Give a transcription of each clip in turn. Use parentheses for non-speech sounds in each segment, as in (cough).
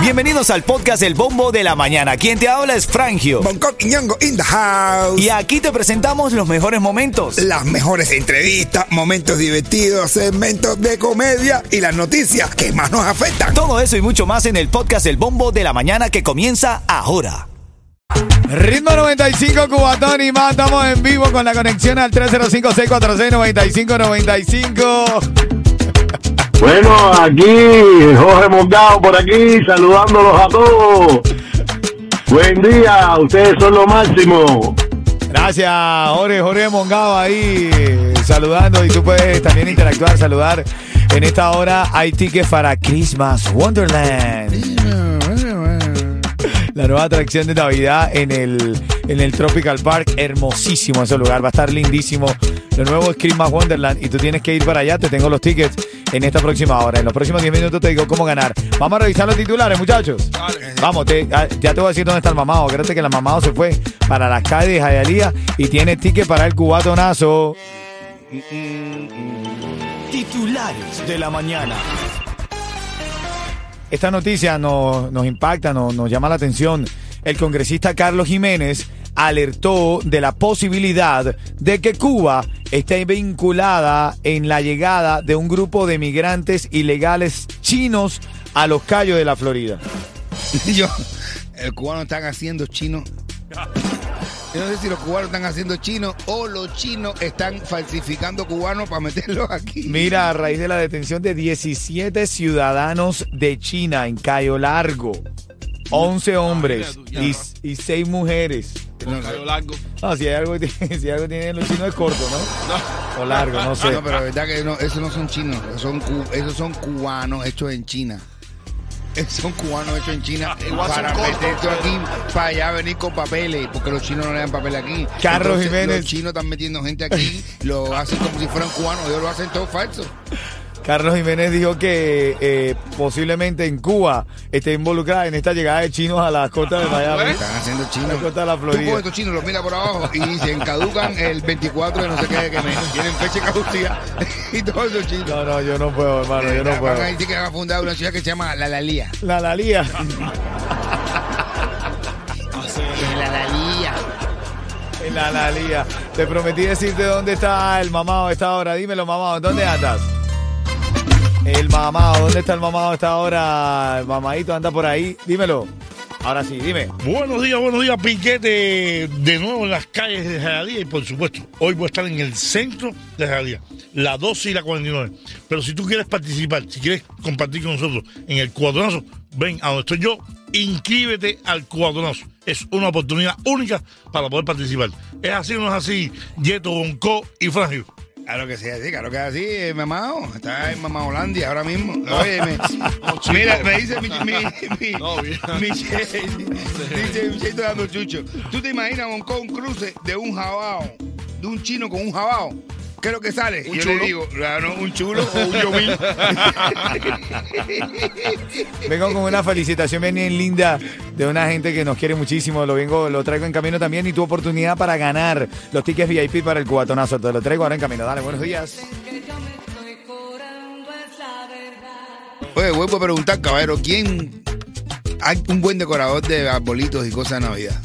Bienvenidos al podcast El Bombo de la Mañana. Quien te habla es Frangio. Bangkok y Ñongo in the house. Y aquí te presentamos los mejores momentos. Las mejores entrevistas, momentos divertidos, segmentos de comedia y las noticias que más nos afectan. Todo eso y mucho más en el podcast El Bombo de la Mañana que comienza ahora. Ritmo 95 Cubatón y más. Estamos en vivo con la conexión al 305-646-9595. Bueno, aquí Jorge Morgado por aquí, saludándolos a todos. Buen día, ustedes son lo máximo. Gracias, Jorge, Jorge Mongado ahí saludando y tú puedes también interactuar, saludar. En esta hora hay tickets para Christmas Wonderland. La nueva atracción de Navidad en el, en el Tropical Park. Hermosísimo ese lugar, va a estar lindísimo. Lo nuevo es Christmas Wonderland y tú tienes que ir para allá. Te tengo los tickets en esta próxima hora. En los próximos 10 minutos te digo cómo ganar. Vamos a revisar los titulares, muchachos. Vamos, te- ah, ya te voy a decir dónde está el mamado. Acuérdate que el mamado se fue para las calles de Jayalía y tiene ticket para el cubatonazo. Titulares de la mañana. Esta noticia nos, nos impacta, nos, nos llama la atención. El congresista Carlos Jiménez alertó de la posibilidad de que Cuba esté vinculada en la llegada de un grupo de migrantes ilegales chinos a los Cayos de la Florida. (laughs) Yo, el cubano están haciendo chino. Yo no sé si los cubanos están haciendo chino o los chinos están falsificando cubanos para meterlos aquí. Mira, a raíz de la detención de 17 ciudadanos de China en Cayo Largo, 11 hombres y, y 6 mujeres. No, No, si hay algo que tiene, (laughs) si algo tienen los chinos es corto, ¿no? O largo, no sé. no, pero la verdad que no, esos no son chinos, esos son, cu- esos son cubanos hechos en China. (laughs) Son cubanos hechos en China para meterte aquí, para allá venir con papeles, porque los chinos no le dan papel aquí. Carlos Entonces, Jiménez. Los chinos están metiendo gente aquí, lo hacen como si fueran cubanos, ellos lo hacen todo falso. Carlos Jiménez dijo que eh, posiblemente en Cuba esté involucrada en esta llegada de chinos a las costas de Miami. Están haciendo A chinos. la costa de la Tú Florida. estos chinos, los mira por abajo y dicen caducan el 24 de no sé qué de que me tienen fecha de caducidad (laughs) y todos esos chinos. No, no, yo no puedo, hermano, yo no Van puedo. a decir que van a fundar una ciudad que se llama La Lalía. La Lalía. La Lalía. La Lalía. Te prometí decirte dónde está el mamado a esta hora. Dímelo, mamado, ¿dónde andas? El mamado, ¿dónde está el mamado esta hora? El mamadito anda por ahí. Dímelo. Ahora sí, dime. Buenos días, buenos días, Piquete. De nuevo en las calles de Jayalía y por supuesto, hoy voy a estar en el centro de Jayalía, la 12 y la 49. Pero si tú quieres participar, si quieres compartir con nosotros en el cuadrazo, ven a donde estoy yo, inscríbete al cuadrazo. Es una oportunidad única para poder participar. ¿Es así o no es así? Yeto, Bonco y Frangio. Claro que sí, así, claro que así, eh, mamado. Está en Mamá Holandia ahora mismo. Oye, me, mira, me dice mi, mi, mi, Michelle, (laughs) dice Michelle dando chucho. ¿Tú te imaginas un, un cruce de un jabao, de un chino con un jabao? ¿Qué es lo que sale? ¿Un Yo chulo? le digo, claro, un chulo o un yomín. (laughs) Vengo con una felicitación bien, bien linda de una gente que nos quiere muchísimo. Lo vengo, lo traigo en camino también y tu oportunidad para ganar los tickets VIP para el cubatonazo. Te lo traigo ahora en camino. Dale, buenos días. Oye, vuelvo a preguntar, caballero, ¿quién hay un buen decorador de arbolitos y cosas de Navidad?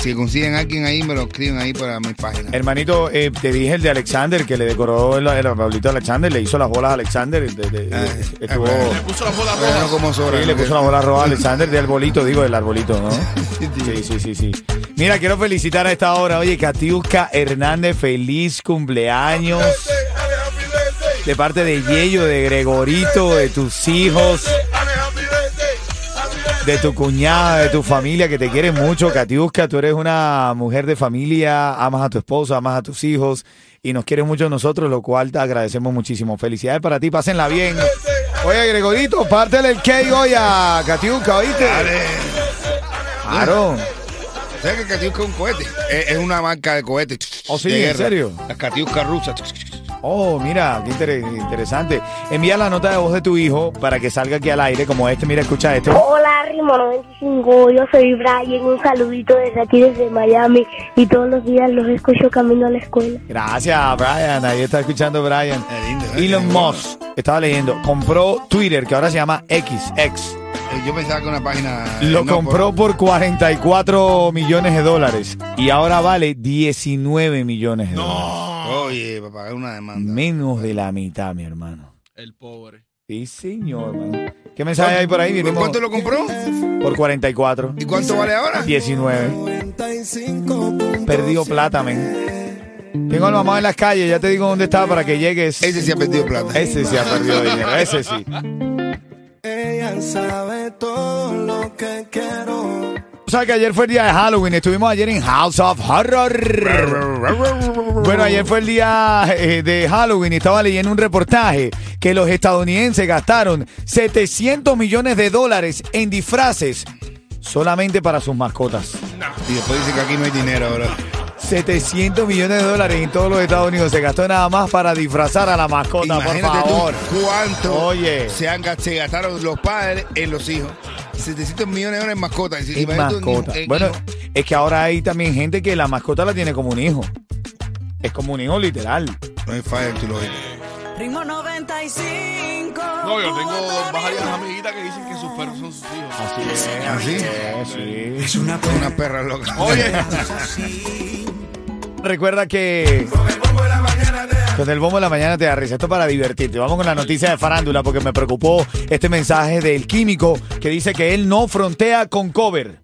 Si consiguen a alguien ahí, me lo escriben ahí para mi página. Hermanito, eh, te dije el de Alexander, que le decoró el, el arbolito a Alexander, le hizo las bolas a Alexander. de- de- Ah, estuvo. Le puso la bola Bueno, como sobra. sí, le puso la bola roja a Alexander del arbolito, digo, del arbolito, ¿no? (laughs) Sí, sí, sí, sí. Mira, quiero felicitar a esta hora, oye, Katiuska Hernández, feliz cumpleaños. De parte de Yello, de Gregorito, de tus hijos, de tu cuñada, de tu familia que te quiere mucho. Katiuska, tú eres una mujer de familia, amas a tu esposo, amas a tus hijos y nos quieres mucho a nosotros, lo cual te agradecemos muchísimo. Felicidades para ti, pásenla bien. Oye, Gregorito, pártele el cake hoy a Katiuska, ¿oíste? Dale. Claro. ¿Sabes que Katiuska es un cohete? Es, es una marca de cohetes. ¿Oh, sí? ¿En serio? Las Katiuska rusas. Oh, mira, qué inter- interesante. Envía la nota de voz de tu hijo para que salga aquí al aire como este. Mira, escucha este. Hola, Rimo 95. Yo soy Brian. Un saludito desde aquí, desde Miami. Y todos los días los escucho camino a la escuela. Gracias, Brian. Ahí está escuchando Brian. ¿eh? Elon Musk, estaba leyendo, compró Twitter, que ahora se llama X, X. Eh, Yo pensaba que una página. Lo no, compró por 44 millones de dólares y ahora vale 19 millones de dólares. Oye, para pagar una demanda. Menos de la mitad, mi hermano. El pobre. Sí, señor, man. ¿Qué mensaje hay por ahí? Vinimos ¿Cuánto lo compró? por 44. ¿Y cuánto vale ahora? 19. Perdió plata, men. Tengo al mamá en las calles, ya te digo dónde está para que llegues. Ese sí ha perdido plata. Ese sí ha perdido dinero, ese sí. Ella sabe todo lo que quiero. Tú sabes que ayer fue el día de Halloween, estuvimos ayer en House of Horror. Bueno, ayer fue el día eh, de Halloween y estaba leyendo un reportaje que los estadounidenses gastaron 700 millones de dólares en disfraces solamente para sus mascotas. Y después dice que aquí no hay dinero, bro. 700 millones de dólares en todos los Estados Unidos se gastó nada más para disfrazar a la mascota, por Imagínate tú favor. cuánto Oye. Se, han, se gastaron los padres en los hijos. 700 millones de dólares en tú mascota. en Bueno, hijo. es que ahora hay también gente que la mascota la tiene como un hijo. Es como un hijo literal. No hay falla en tu lógica. Ritmo 95. No, yo tengo varias amiguitas que dicen que sus perros son sus hijos. Así es, ¿Así? sí. Es una perra loca. Oye, (laughs) Recuerda que con el bombo de la mañana te da risa. Esto para divertirte. Vamos con la noticia de farándula porque me preocupó este mensaje del químico que dice que él no frontea con cover.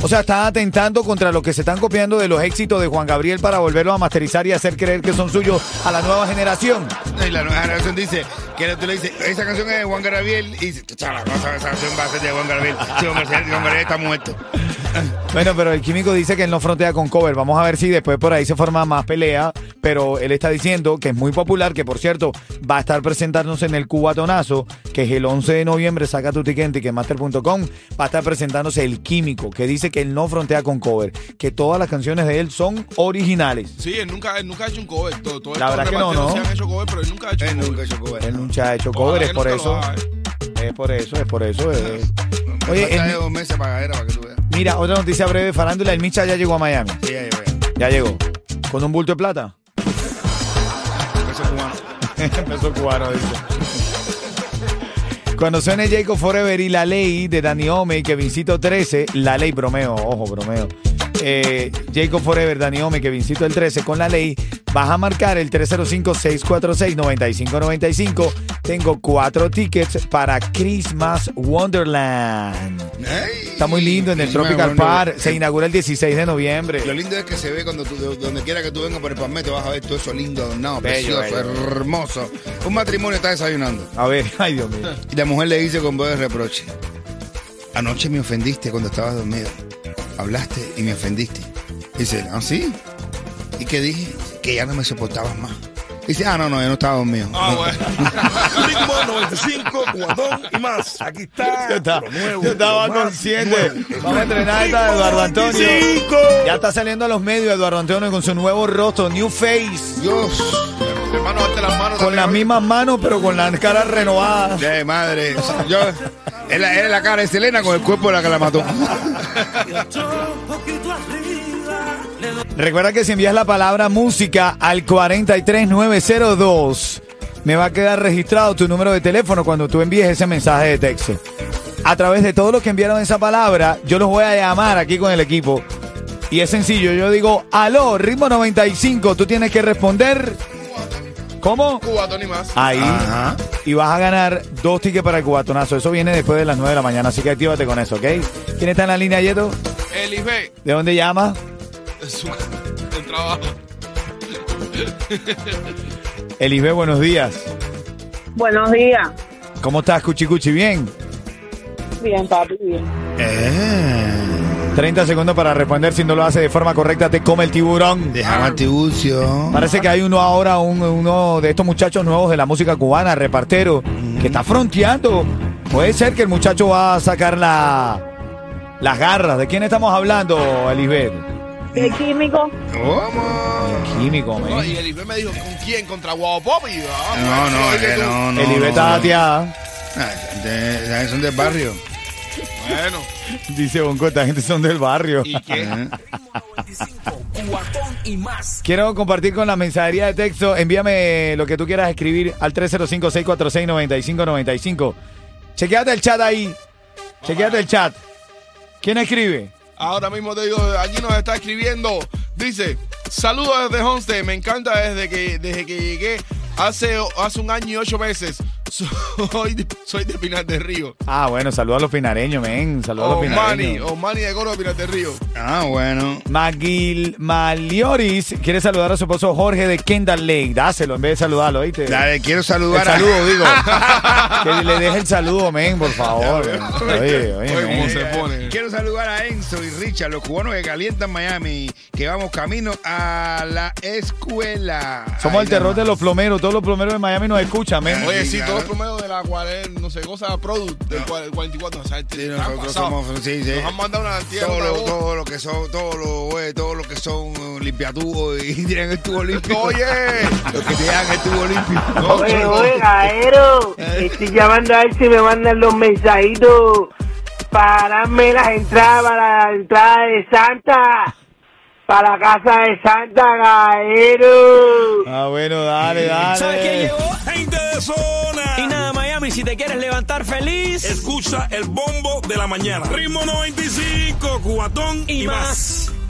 O sea, está atentando contra lo que se están copiando de los éxitos de Juan Gabriel para volverlo a masterizar y hacer creer que son suyos a la nueva generación. Y la nueva generación dice que tú le dices, esa canción es de Juan Gabriel. Y dice, chala, no sabes, esa canción va a ser de Juan Gabriel. Si Juan Gabriel, Juan Gabriel está muerto. Bueno, pero el químico dice que él no frontea con cover. Vamos a ver si después por ahí se forma más pelea. Pero él está diciendo que es muy popular, que por cierto va a estar presentándose en el Cubatonazo, que es el 11 de noviembre. Saca tu ticket en ticketmaster.com. Va a estar presentándose el químico, que dice que él no frontea con cover, que todas las canciones de él son originales. sí, él nunca, él nunca ha hecho un cover. Todo, todo La verdad que no, ¿no? sí han hecho cover, pero él nunca ha hecho Él cover. nunca hizo cover. Él nunca ha hecho cover, es por eso. Es por eso, es por eso. es- Oye, el- dos meses para que tú veas. mira, otra noticia breve farándula. El Micha ya llegó a Miami. Sí, ya llegó. Ya llegó. Con un bulto de plata. (laughs) Ese cubano. Dice. Cuando suene Jacob Forever y La Ley de Dani Ome y Kevincito 13, La Ley, bromeo, ojo, bromeo. Eh, Jacob Forever, Dani Ome, Kevincito el 13 con La Ley, vas a marcar el 305-646-9595. Tengo cuatro tickets para Christmas Wonderland. Ay. Está muy lindo en el Tropical Park. Se inaugura el 16 de noviembre. Lo lindo es que se ve cuando tú, de- donde quiera que tú vengas por el palmeto, vas a ver todo eso lindo, adornado, Bello, precioso, bello. hermoso. Un matrimonio está desayunando. A ver, (laughs) ay Dios mío. Y la mujer le dice con voz de reproche: Anoche me ofendiste cuando estabas dormido. Hablaste y me ofendiste. Dice: ¿Ah, sí? ¿Y qué dije? Que ya no me soportabas más. Dice: Ah, no, no, yo no estaba dormido. Ah, bueno. (laughs) Ritmo 95, cuatón y más. Aquí está. Yo estaba, lo nuevo, yo estaba consciente. nuevo. Vamos a entrenar esta de Eduardo Antonio. 95. Ya está saliendo a los medios Eduardo Antonio con su nuevo rostro, New Face. Dios, Hermano, las manos. Con las mismas manos, pero con las caras renovadas. de madre. Yo, es la cara de Selena con el cuerpo de la que la mató. (laughs) Recuerda que si envías la palabra música al 43902, me va a quedar registrado tu número de teléfono cuando tú envíes ese mensaje de texto. A través de todos los que enviaron esa palabra, yo los voy a llamar aquí con el equipo. Y es sencillo, yo digo, aló, ritmo 95, tú tienes que responder. ¿Cómo? Cubatón y más. Ahí. Ajá. Y vas a ganar dos tickets para el cubatonazo. Eso viene después de las 9 de la mañana, así que actívate con eso, ¿ok? ¿Quién está en la línea, Yeto? El IB. ¿De dónde Su, el trabajo. Elisbe, buenos días. Buenos días. ¿Cómo estás, Cuchicuchi? ¿Bien? Bien, papi, bien. Eh, 30 segundos para responder. Si no lo hace de forma correcta, te come el tiburón. Déjame al tiburcio. Parece que hay uno ahora, un- uno de estos muchachos nuevos de la música cubana, repartero, que está fronteando. Puede ser que el muchacho va a sacar la, las garras. ¿De quién estamos hablando, Elisbeth? ¿Qué químico? ¿Cómo? Químico, No, men. y el Ibe me dijo, ¿con quién? ¿Contra Guau Pop? Y, ah, No, no, dile que tú. no, no. El Ibe está no. Ah, de- son del barrio. Bueno, Dice Bonco, esta gente son del barrio. ¿y qué? Cuatón y más. Quiero compartir con la mensajería de texto. Envíame lo que tú quieras escribir al 305-646-9595. Chequeate el chat ahí. Chequeate el chat. ¿Quién escribe? Ahora mismo te digo, allí nos está escribiendo. Dice, saludos desde Homestead. Me encanta desde que, desde que llegué hace, hace un año y ocho meses. (laughs) Soy de, soy de Pinar del Río. Ah, bueno, saludos a los pinareños, men. Saludos a los pinareños. Omani de Coro de Pinar del Río. Ah, bueno. Maguil Malioris quiere saludar a su esposo Jorge de Kendall Lake. Dáselo en vez de saludarlo, ¿oíste? Dale, quiero El saludar a... saludo, digo. (laughs) que le deje el saludo, men, por favor. Oye, oye, Oye, cómo se pone. Quiero saludar a Enzo y Richard, los cubanos que calientan Miami, que vamos camino a la escuela. Somos Ay, el terror de los plomeros. Todos los plomeros de Miami nos escuchan, men. Oye, sí, todos los promedios de la cual no sé, cosa product del el 44. O sea, Sí, nosotros somos, sí, sí. Nos han mandado una cantidad Todo todo lo que son, todo lo, güey, todo lo que son uh, limpiatubos y (laughs) tienen el tubo limpio. Oye, Los que te dan el tubo limpio. Oye, oye, (laughs) Gaero, estoy llamando a ver si me mandan los mensajitos para darme las entradas para la entrada de Santa, para la casa de Santa, Gaero. Ah, bueno, dale, dale. ¿Sabes quién llegó? Gente de zona. Y si te quieres levantar feliz Escucha el bombo de la mañana. Ritmo 95, cuatón y más.